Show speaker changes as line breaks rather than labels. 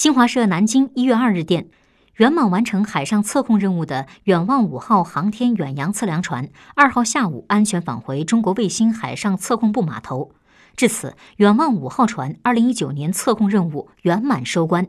新华社南京一月二日电圆满完成海上测控任务的远望五号航天远洋测量船二号下午安全返回中国卫星海上测控部码头。至此远望五号船二零一九年测控任务圆满收官。